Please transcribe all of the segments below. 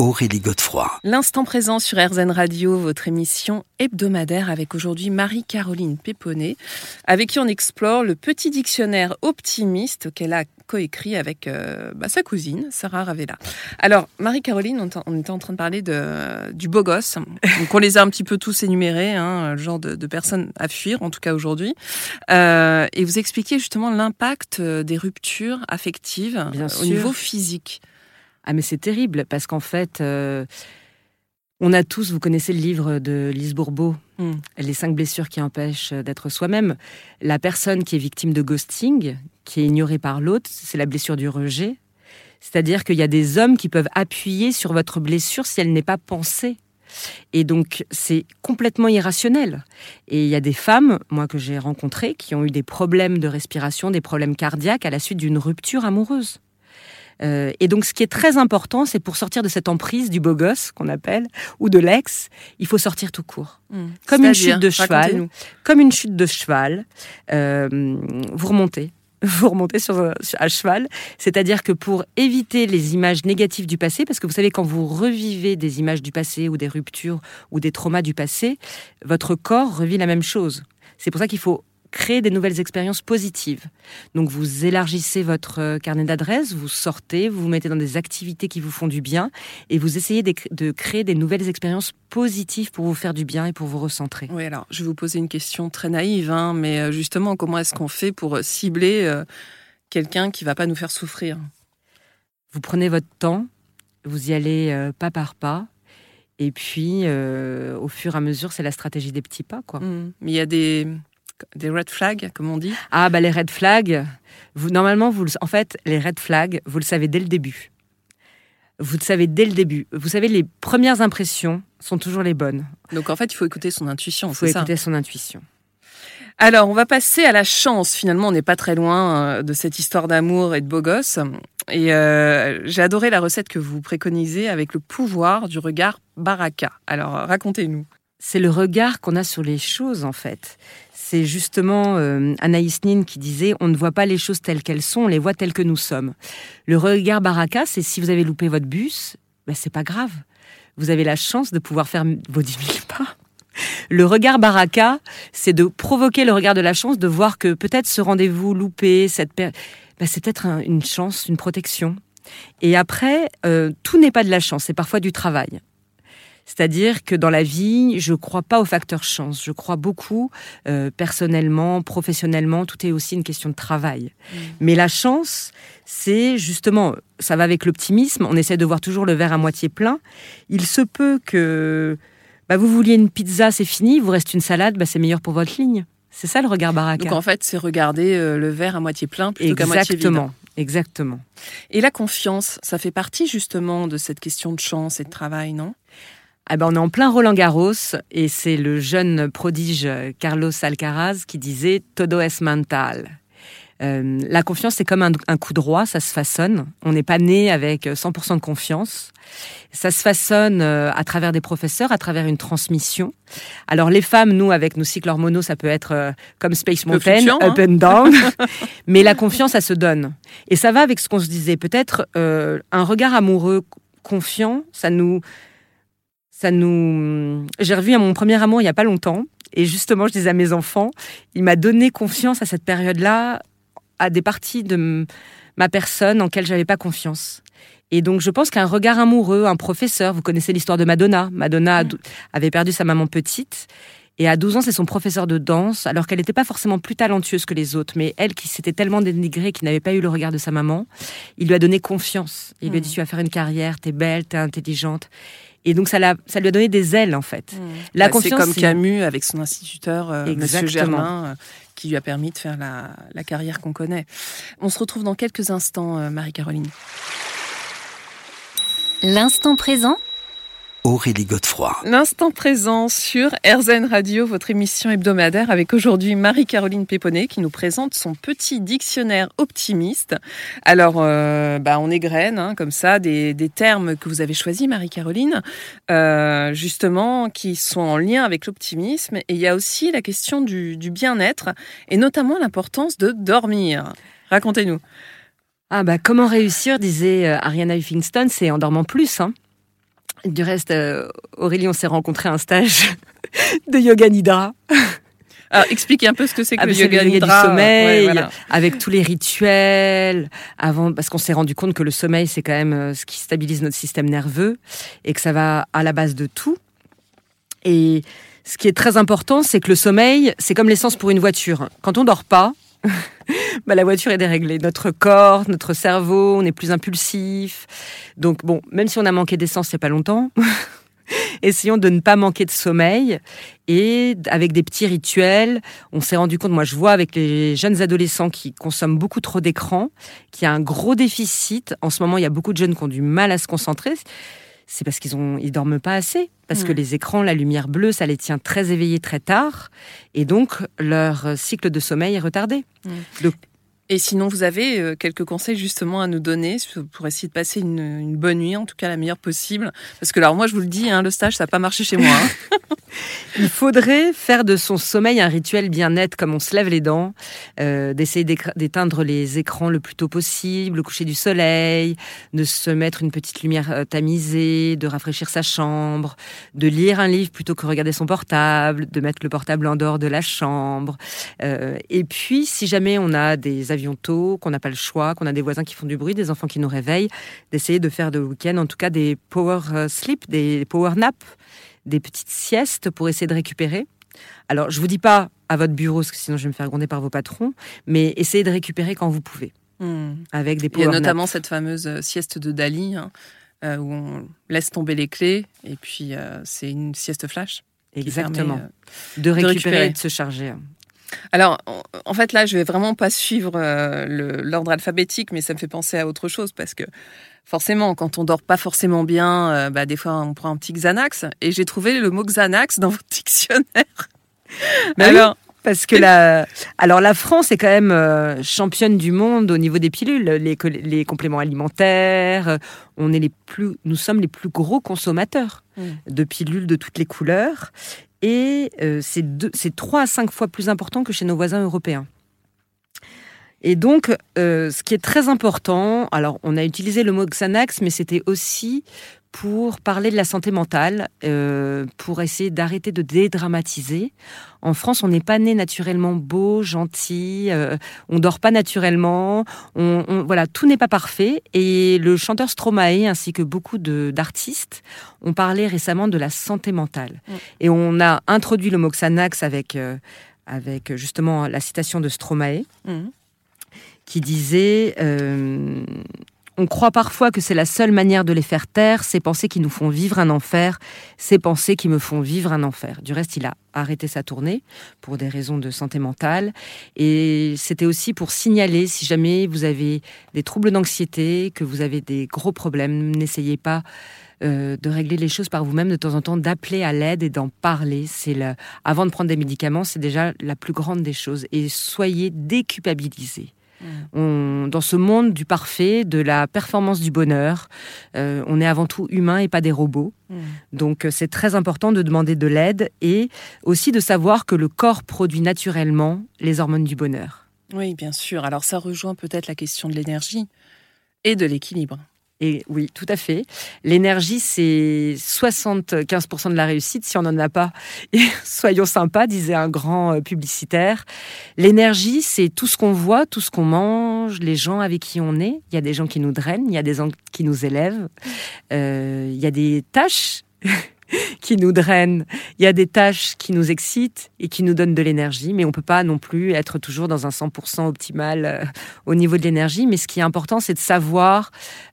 Aurélie Godefroy. L'instant présent sur RZN Radio, votre émission hebdomadaire avec aujourd'hui Marie-Caroline Péponnet, avec qui on explore le petit dictionnaire optimiste qu'elle a coécrit avec euh, bah, sa cousine, Sarah Ravella. Alors, Marie-Caroline, on, était en train de parler de, du beau gosse. Donc, on les a un petit peu tous énumérés, hein, le genre de, personnes à fuir, en tout cas aujourd'hui. Euh, et vous expliquez justement l'impact des ruptures affectives Bien au niveau physique. Ah mais c'est terrible parce qu'en fait, euh, on a tous, vous connaissez le livre de Lise Bourbeau, Hmm. Les cinq blessures qui empêchent d'être soi-même. La personne qui est victime de ghosting, qui est ignorée par l'autre, c'est la blessure du rejet. C'est-à-dire qu'il y a des hommes qui peuvent appuyer sur votre blessure si elle n'est pas pensée. Et donc, c'est complètement irrationnel. Et il y a des femmes, moi que j'ai rencontrées, qui ont eu des problèmes de respiration, des problèmes cardiaques à la suite d'une rupture amoureuse. Euh, et donc, ce qui est très important, c'est pour sortir de cette emprise du beau gosse qu'on appelle ou de l'ex, il faut sortir tout court, Hmm. comme une chute de cheval, comme une chute de cheval. vous remontez. Vous remontez sur, sur- à cheval, c'est-à-dire que pour éviter les images négatives du passé, parce que vous savez quand vous revivez des images du passé ou des ruptures ou des traumas du passé, votre corps revit la même chose. C'est pour ça qu'il faut créer des nouvelles expériences positives. Donc vous élargissez votre euh, carnet d'adresses, vous sortez, vous vous mettez dans des activités qui vous font du bien et vous essayez de, créer des nouvelles expériences positives pour vous faire du bien et pour vous recentrer. Oui, alors je vais vous poser une question très naïve, hein, mais euh, justement, comment est-ce qu'on fait pour euh, cibler euh, quelqu'un qui va pas nous faire souffrir? Vous prenez votre temps, vous y allez euh, pas par pas. Et puis, euh, au fur et à mesure, c'est la stratégie des petits pas, quoi. Hmm. Mais il y a des, des red flags, comme on dit. Ah, bah les red flags, vous, normalement, vous, en fait, les red flags, vous le savez dès le début. Vous le savez dès le début. Vous savez, les premières impressions sont toujours les bonnes. Donc en fait, il faut écouter son intuition, Il faut ça écouter son intuition. Alors, on va passer à la chance. Finalement, on n'est pas très loin euh, de cette histoire d'amour et de beau gosse. Et euh, j'ai adoré la recette que vous préconisez avec le pouvoir du regard baraka. Alors, euh, racontez-nous. C'est le regard qu'on a sur les choses, en fait. C'est justement euh, Anaïs Nin qui disait on ne voit pas les choses telles qu'elles sont, on les voit telles que nous sommes. Le regard baraka, c'est si vous avez loupé votre bus, ben c'est pas grave. Vous avez la chance de pouvoir faire vos 10 000 pas. Le regard baraka, c'est de provoquer le regard de la chance, de voir que peut-être ce rendez-vous loupé, cette per- ben, c'est peut-être un- une chance, une protection. Et après, euh, tout n'est pas de la chance, c'est parfois du travail. C'est-à-dire que dans la vie, je ne crois pas au facteur chance. Je crois beaucoup, euh, personnellement, professionnellement, tout est aussi une question de travail. Mais la chance, c'est justement, ça va avec l'optimisme, on essaie de voir toujours le verre à moitié plein. Il se peut que bah, vous vouliez une pizza, c'est fini, vous reste une salade, bah, c'est meilleur pour votre ligne. C'est ça le regard baraka. Donc en fait, c'est regarder euh, le verre à moitié plein plutôt qu'à moitié vide. Exactement, exactement. Et la confiance, ça fait partie justement de cette question de chance et de travail, non? Ah ben, on est en plein Roland Garros et c'est le jeune prodige euh, Carlos Alcaraz qui disait Todo es mental. Euh, la confiance, c'est comme un, un coup droit, ça se façonne. On n'est pas né avec euh, 100% de confiance. Ça se façonne euh, à travers des professeurs, à travers une transmission. Alors les femmes, nous, avec nos cycles hormonaux, ça peut être euh, comme Space Mountain, up hein. and down. Mais la confiance, ça se donne. Et ça va avec ce qu'on se disait. Peut-être euh, un regard amoureux confiant, ça nous ça nous. J'ai revu à mon premier amour il y a pas longtemps, et justement, je disais à mes enfants, il m'a donné confiance à cette période-là, à des parties de ma personne en quelles j'avais pas confiance. Et donc, je pense qu'un regard amoureux, un professeur, vous connaissez l'histoire de Madonna. Madonna dou- avait perdu sa maman petite. Et à 12 ans, c'est son professeur de danse, alors qu'elle n'était pas forcément plus talentueuse que les autres, mais elle qui s'était tellement dénigrée, qui n'avait pas eu le regard de sa maman, il lui a donné confiance. Il lui a dit, Mhm. tu vas faire une carrière, t'es belle, t'es intelligente. Et donc, ça, l'a- ça lui a donné des ailes, en fait. La Bah, C'est confiance, comme Camus avec son instituteur, euh, Monsieur. Germain, euh, qui lui a permis de faire la, la carrière qu'on connaît. On se retrouve dans quelques instants, euh, Marie-Caroline. L'instant présent Aurélie Godefroy. L'instant présent sur RZN Radio, votre émission hebdomadaire, avec aujourd'hui Marie-Caroline Péponnet qui nous présente son petit dictionnaire optimiste. Alors, euh, bah, on égrène hein, comme ça des, des termes que vous avez choisis, Marie-Caroline, euh, justement, qui sont en lien avec l'optimisme. Et il y a aussi la question du, du bien-être et notamment l'importance de dormir. Racontez-nous. Ah bah comment réussir, disait euh, Ariana Huffington, c'est en dormant plus. Hein. Du reste, euh, Aurélie, on s'est rencontrés à un stage de yoga nidra. Alors, expliquez un peu ce que c'est que Ah, le yoga, du nidra. sommeil, Ouais, voilà. avec tous les rituels, avant, parce qu'on s'est rendu compte que le sommeil, c'est quand même euh, ce qui stabilise notre système nerveux et que ça va à la base de tout. Et ce qui est très important, c'est que le sommeil, c'est comme l'essence pour une voiture. Quand on dort pas, bah, la voiture est déréglée. Notre corps, notre cerveau, on est plus impulsif. Donc bon, même si on a manqué d'essence a pas longtemps, essayons de ne pas manquer de sommeil. Et avec des petits rituels, on s'est rendu compte, moi je vois avec les jeunes adolescents qui consomment beaucoup trop d'écran, qu'il y a un gros déficit. En ce moment, il y a beaucoup de jeunes qui ont du mal à se concentrer. C'est parce qu'ils ont, ils dorment pas assez. Parce que les écrans, la lumière bleue, ça les tient très éveillés très tard. Et donc, leur cycle de sommeil est retardé. Et sinon, vous avez euh, quelques conseils justement à nous donner pour essayer de passer une, une bonne nuit, en tout cas la meilleure possible. Parce que alors moi, je vous le dis, hein, le stage, ça n'a pas marché chez moi. hein. Il faudrait faire de son sommeil un rituel bien net, comme on se lève les dents, euh, d'essayer d'éteindre les écrans le plus tôt possible, le coucher du soleil, de se mettre une petite lumière euh, tamisée, de rafraîchir sa chambre, de lire un livre plutôt que regarder son portable, de mettre le portable en dehors de la chambre. Euh, et puis, si jamais on a des tôt, qu'on n'a pas le choix, qu'on a des voisins qui font du bruit, des enfants qui nous réveillent, d'essayer de faire de week-end, en tout cas des power euh, sleep, des power nap, des petites siestes pour essayer de récupérer. Alors, je vous dis pas à votre bureau, parce que sinon je vais me faire gronder par vos patrons, mais essayez de récupérer quand vous pouvez, Hmm. avec des Il y a power notamment naps. cette fameuse euh, sieste de Dali, hein, euh, où on laisse tomber les clés, et puis euh, c'est une sieste flash. Exactement. permet, euh, de récupérer, récupérer. et de se charger. Alors, en- fait, là, je vais vraiment pas suivre euh, l'ordre alphabétique, mais ça me fait penser à autre chose parce que forcément, quand on dort pas forcément bien, euh, bah, des fois, on prend un petit Xanax. Et j'ai trouvé le mot Xanax dans votre dictionnaire. Bah oui. Alors, Parce que la, alors la France est quand même euh, championne du monde au niveau des pilules, les, les compléments alimentaires. On est les plus, nous sommes les plus gros consommateurs Mm. de pilules de toutes les couleurs, et euh, c'est deux- c'est trois à cinq fois plus important que chez nos voisins européens. Et donc, euh, ce qui est très important, alors on a utilisé le mot Xanax, mais c'était aussi pour parler de la santé mentale, euh, pour essayer d'arrêter de dédramatiser. En France, on n'est pas né naturellement beau, gentil, euh, on dort pas naturellement, on, on- voilà, tout n'est pas parfait. Et le chanteur Stromae ainsi que beaucoup d'artistes ont parlé récemment de la santé mentale. Et on a introduit le mot Xanax avec, euh, avec justement la citation de Stromae hum, qui disait euh, On croit parfois que c'est la seule manière de les faire taire, ces pensées qui nous font vivre un enfer, ces pensées qui me font vivre un enfer. Du reste, il a arrêté sa tournée pour des raisons de santé mentale. Et c'était aussi pour signaler si jamais vous avez des troubles d'anxiété, que vous avez des gros problèmes, n'essayez pas. euh, de régler les choses par vous-même de temps en temps, d'appeler à l'aide et d'en parler. C'est avant de prendre des médicaments, c'est déjà la plus grande des choses. Et soyez déculpabilisés. On- dans ce monde du parfait, de la performance du bonheur, euh, on est avant tout humain et pas des robots. hum. Donc euh, c'est très important de demander de l'aide et aussi de savoir que le corps produit naturellement les hormones du bonheur. Oui, bien sûr. Alors, ça rejoint peut-être la question de l'énergie et de l'équilibre. Et oui, tout à fait. L'énergie, c'est 75% de la réussite. Si on n'en a pas, et soyons sympas, disait un grand euh, publicitaire. L'énergie, c'est tout ce qu'on voit, tout ce qu'on mange, les gens avec qui on est. Il y a des gens qui nous drainent, il y a des gens qui nous élèvent. Euh, il y a des tâches qui nous drainent, il y a des tâches qui nous excitent et qui nous donnent de l'énergie, mais on peut pas non plus être toujours dans un 100% optimal euh, au niveau de l'énergie. Mais ce qui est important, c'est de savoir,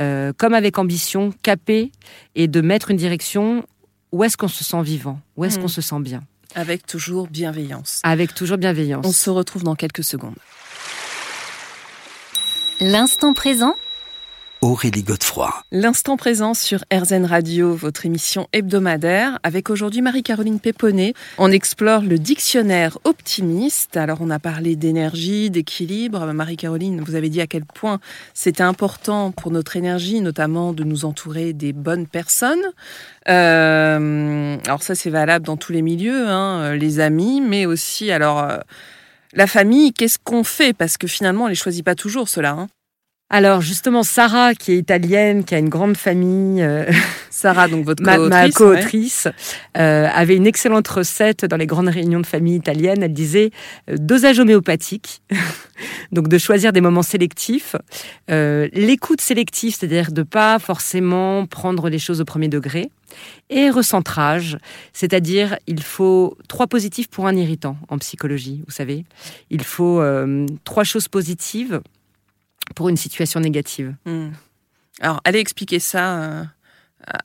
euh, comme avec ambition, caper et de mettre une direction où est-ce qu'on se sent vivant, où est-ce Mhm. qu'on se sent bien, Avec toujours bienveillance. avec toujours bienveillance. On se retrouve dans quelques secondes. L'instant présent Aurélie Godefroy. L'instant présent sur RZN Radio, votre émission hebdomadaire, avec aujourd'hui Marie-Caroline Péponnet. On explore le dictionnaire optimiste. Alors, on a parlé d'énergie, d'équilibre. Marie-Caroline, vous avez dit à quel point c'était important pour notre énergie, notamment de nous entourer des bonnes personnes. Euh, alors ça, c'est valable dans tous les milieux, hein, les amis, mais aussi, alors... euh, La famille, qu'est-ce qu'on fait? Parce que finalement, on les choisit pas toujours, cela. Hein. Alors justement, Sarah, qui est italienne, qui a une grande famille, euh, Sarah, donc votre ma, co-autrice. ma ouais. co-autrice, euh, avait une excellente recette dans les grandes réunions de famille italiennes. Elle disait euh, dosage homéopathique, donc de choisir des moments sélectifs, euh, l'écoute sélective, c'est-à-dire de pas forcément prendre les choses au premier degré, et recentrage, c'est-à-dire il faut trois positifs pour un irritant en psychologie, vous savez. Il faut euh, trois choses positives pour une situation négative. Hmm. Alors, allez expliquer ça euh,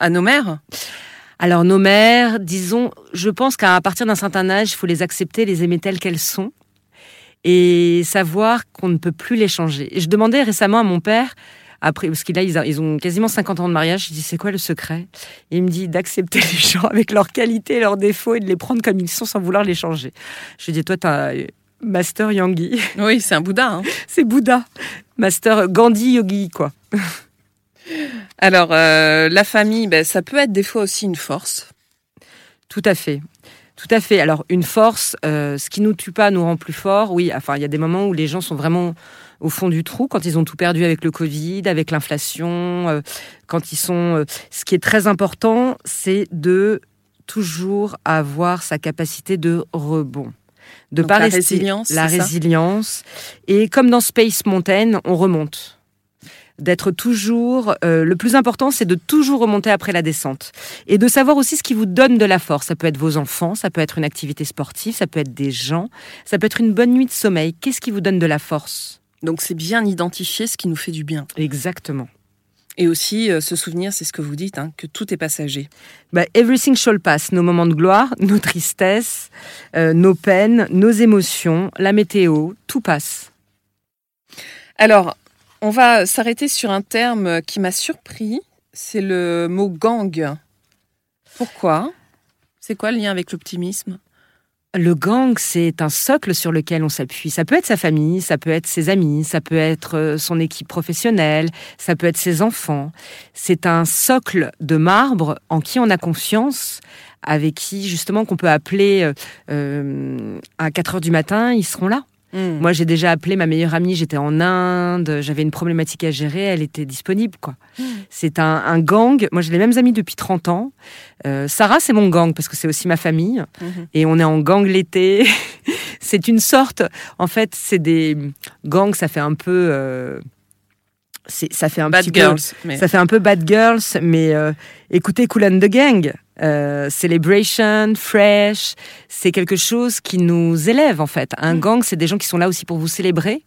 à nos mères. Alors nos mères, disons, je pense qu'à partir d'un certain âge, il faut les accepter, les aimer telles qu'elles sont et savoir qu'on ne peut plus les changer. Et je demandais récemment à mon père, après, parce qu'il a, ils, ont quasiment 50 ans de mariage, je dis c'est quoi le secret? Et il me dit d'accepter les gens avec leurs qualités, leurs défauts et de les prendre comme ils sont sans vouloir les changer. Je lui dis toi, t'as Master Yogi, Oui, c'est un Bouddha. hein. c'est Bouddha, Master Gandhi Yogi quoi. Alors, euh, la famille, ben, ça peut être des fois aussi une force. Tout à fait. Tout à fait. Alors, une force, euh, ce qui nous tue pas nous rend plus forts. Oui, enfin, il y a des moments où les gens sont vraiment au fond du trou, quand ils ont tout perdu avec le Covid, avec l'inflation, euh, quand ils sont. ce qui est très important, c'est de toujours avoir sa capacité de rebond. De pas la rester- résilience, la résilience. Et comme dans Space Mountain, on remonte. D'être toujours. euh, le plus important, c'est de toujours remonter après la descente. Et de savoir aussi ce qui vous donne de la force. Ça peut être vos enfants, ça peut être une activité sportive, ça peut être des gens, ça peut être une bonne nuit de sommeil. Qu'est-ce qui vous donne de la force? Donc, c'est bien identifier ce qui nous fait du bien. Exactement. Et aussi, euh, se souvenir, c'est ce que vous dites, hein, que tout est passager. Bah, everything shall pass. Nos moments de gloire, nos tristesses, euh, nos peines, nos émotions, la météo, tout passe. Alors, on va s'arrêter sur un terme qui m'a surpris. C'est le mot gang. Pourquoi? C'est quoi le lien avec l'optimisme? Le gang, c'est un socle sur lequel on s'appuie. Ça peut être sa famille, ça peut être ses amis, ça peut être euh, son équipe professionnelle, ça peut être ses enfants. C'est un socle de marbre en qui on a confiance, avec qui justement qu'on peut appeler euh, euh, à 4 heures du matin, ils seront là. Hmm. Moi, j'ai déjà appelé ma meilleure amie, j'étais en Inde, j'avais une problématique à gérer, elle était disponible. quoi. C'est un, un gang. Moi, j'ai les mêmes amis depuis 30 ans. Euh, Sarah, c'est mon gang parce que c'est aussi ma famille. Mhm. Et on est en gang l'été. c'est une sorte. En fait, c'est des gangs, ça fait un peu. euh, ça fait un Bad petit girls. peu. mais- Ça fait un peu bad girls, mais euh, écoutez Cool and the Gang. Euh, celebration, fresh, c'est quelque chose qui nous élève en fait. Un Mm. gang, c'est des gens qui sont là aussi pour vous célébrer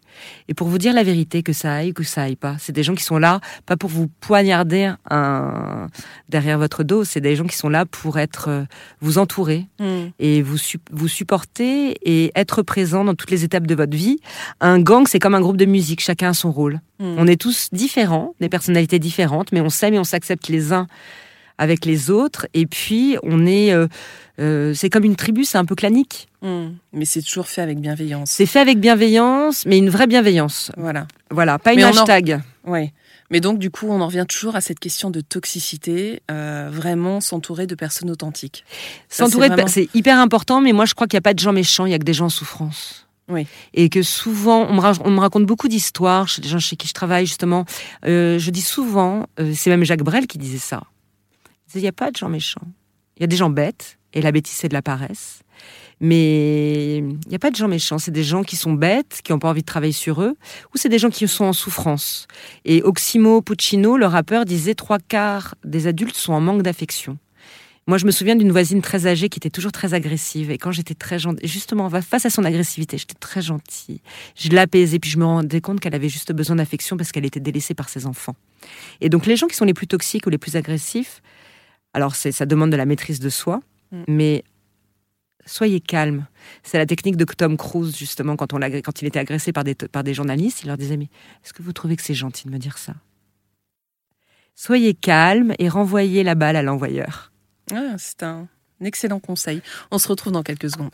et pour vous dire la vérité, que ça aille ou que ça aille pas. C'est des gens qui sont là, pas pour vous poignarder un... derrière votre dos, c'est des gens qui sont là pour être euh, vous entourer Hmm. et vous, su- vous supporter et être présent dans toutes les étapes de votre vie. Un gang, c'est comme un groupe de musique, chacun a son rôle. Hmm. On est tous différents, des personnalités différentes, mais on s'aime et on s'accepte les uns avec les autres. Et puis, on est. euh, euh, c'est comme une tribu, c'est un peu clanique. Hmm. Mais c'est toujours fait avec bienveillance. C'est fait avec bienveillance, mais une vraie bienveillance. Voilà. Voilà, pas une on en- hashtag. Ouais. Mais donc, du coup, on en revient toujours à cette question de toxicité, euh, vraiment s'entourer de personnes authentiques. S'entourer, vraiment- c'est hyper important, mais moi, je crois qu'il n'y a pas de gens méchants, il y a que des gens en souffrance. Oui. Et que souvent, on me, ra- on me raconte beaucoup d'histoires chez des gens chez qui je travaille, justement. Euh, je dis souvent, euh, c'est même Jacques Brel qui disait ça. Il n'y a pas de gens méchants. Il y a des gens bêtes, et la bêtise, c'est de la paresse. Mais il n'y a pas de gens méchants. C'est des gens qui sont bêtes, qui n'ont pas envie de travailler sur eux, ou c'est des gens qui sont en souffrance. Et Oximo Puccino, le rappeur, disait trois quarts des adultes sont en manque d'affection. Moi, je me souviens d'une voisine très âgée qui était toujours très agressive. Et quand j'étais très gentille, justement, face à son agressivité, j'étais très gentille. Je l'apaisais, puis je me rendais compte qu'elle avait juste besoin d'affection parce qu'elle était délaissée par ses enfants. Et donc, les gens qui sont les plus toxiques ou les plus agressifs, alors c'est, ça demande de la maîtrise de soi, Mm. mais soyez calme. C'est la technique de Tom Cruise, justement, quand, on l'agré- quand il était agressé par des, par des journalistes. Il leur disait, mais est-ce que vous trouvez que c'est gentil de me dire ça? Soyez calme et renvoyez la balle à l'envoyeur. Ah, c'est un excellent conseil. On se retrouve dans quelques secondes.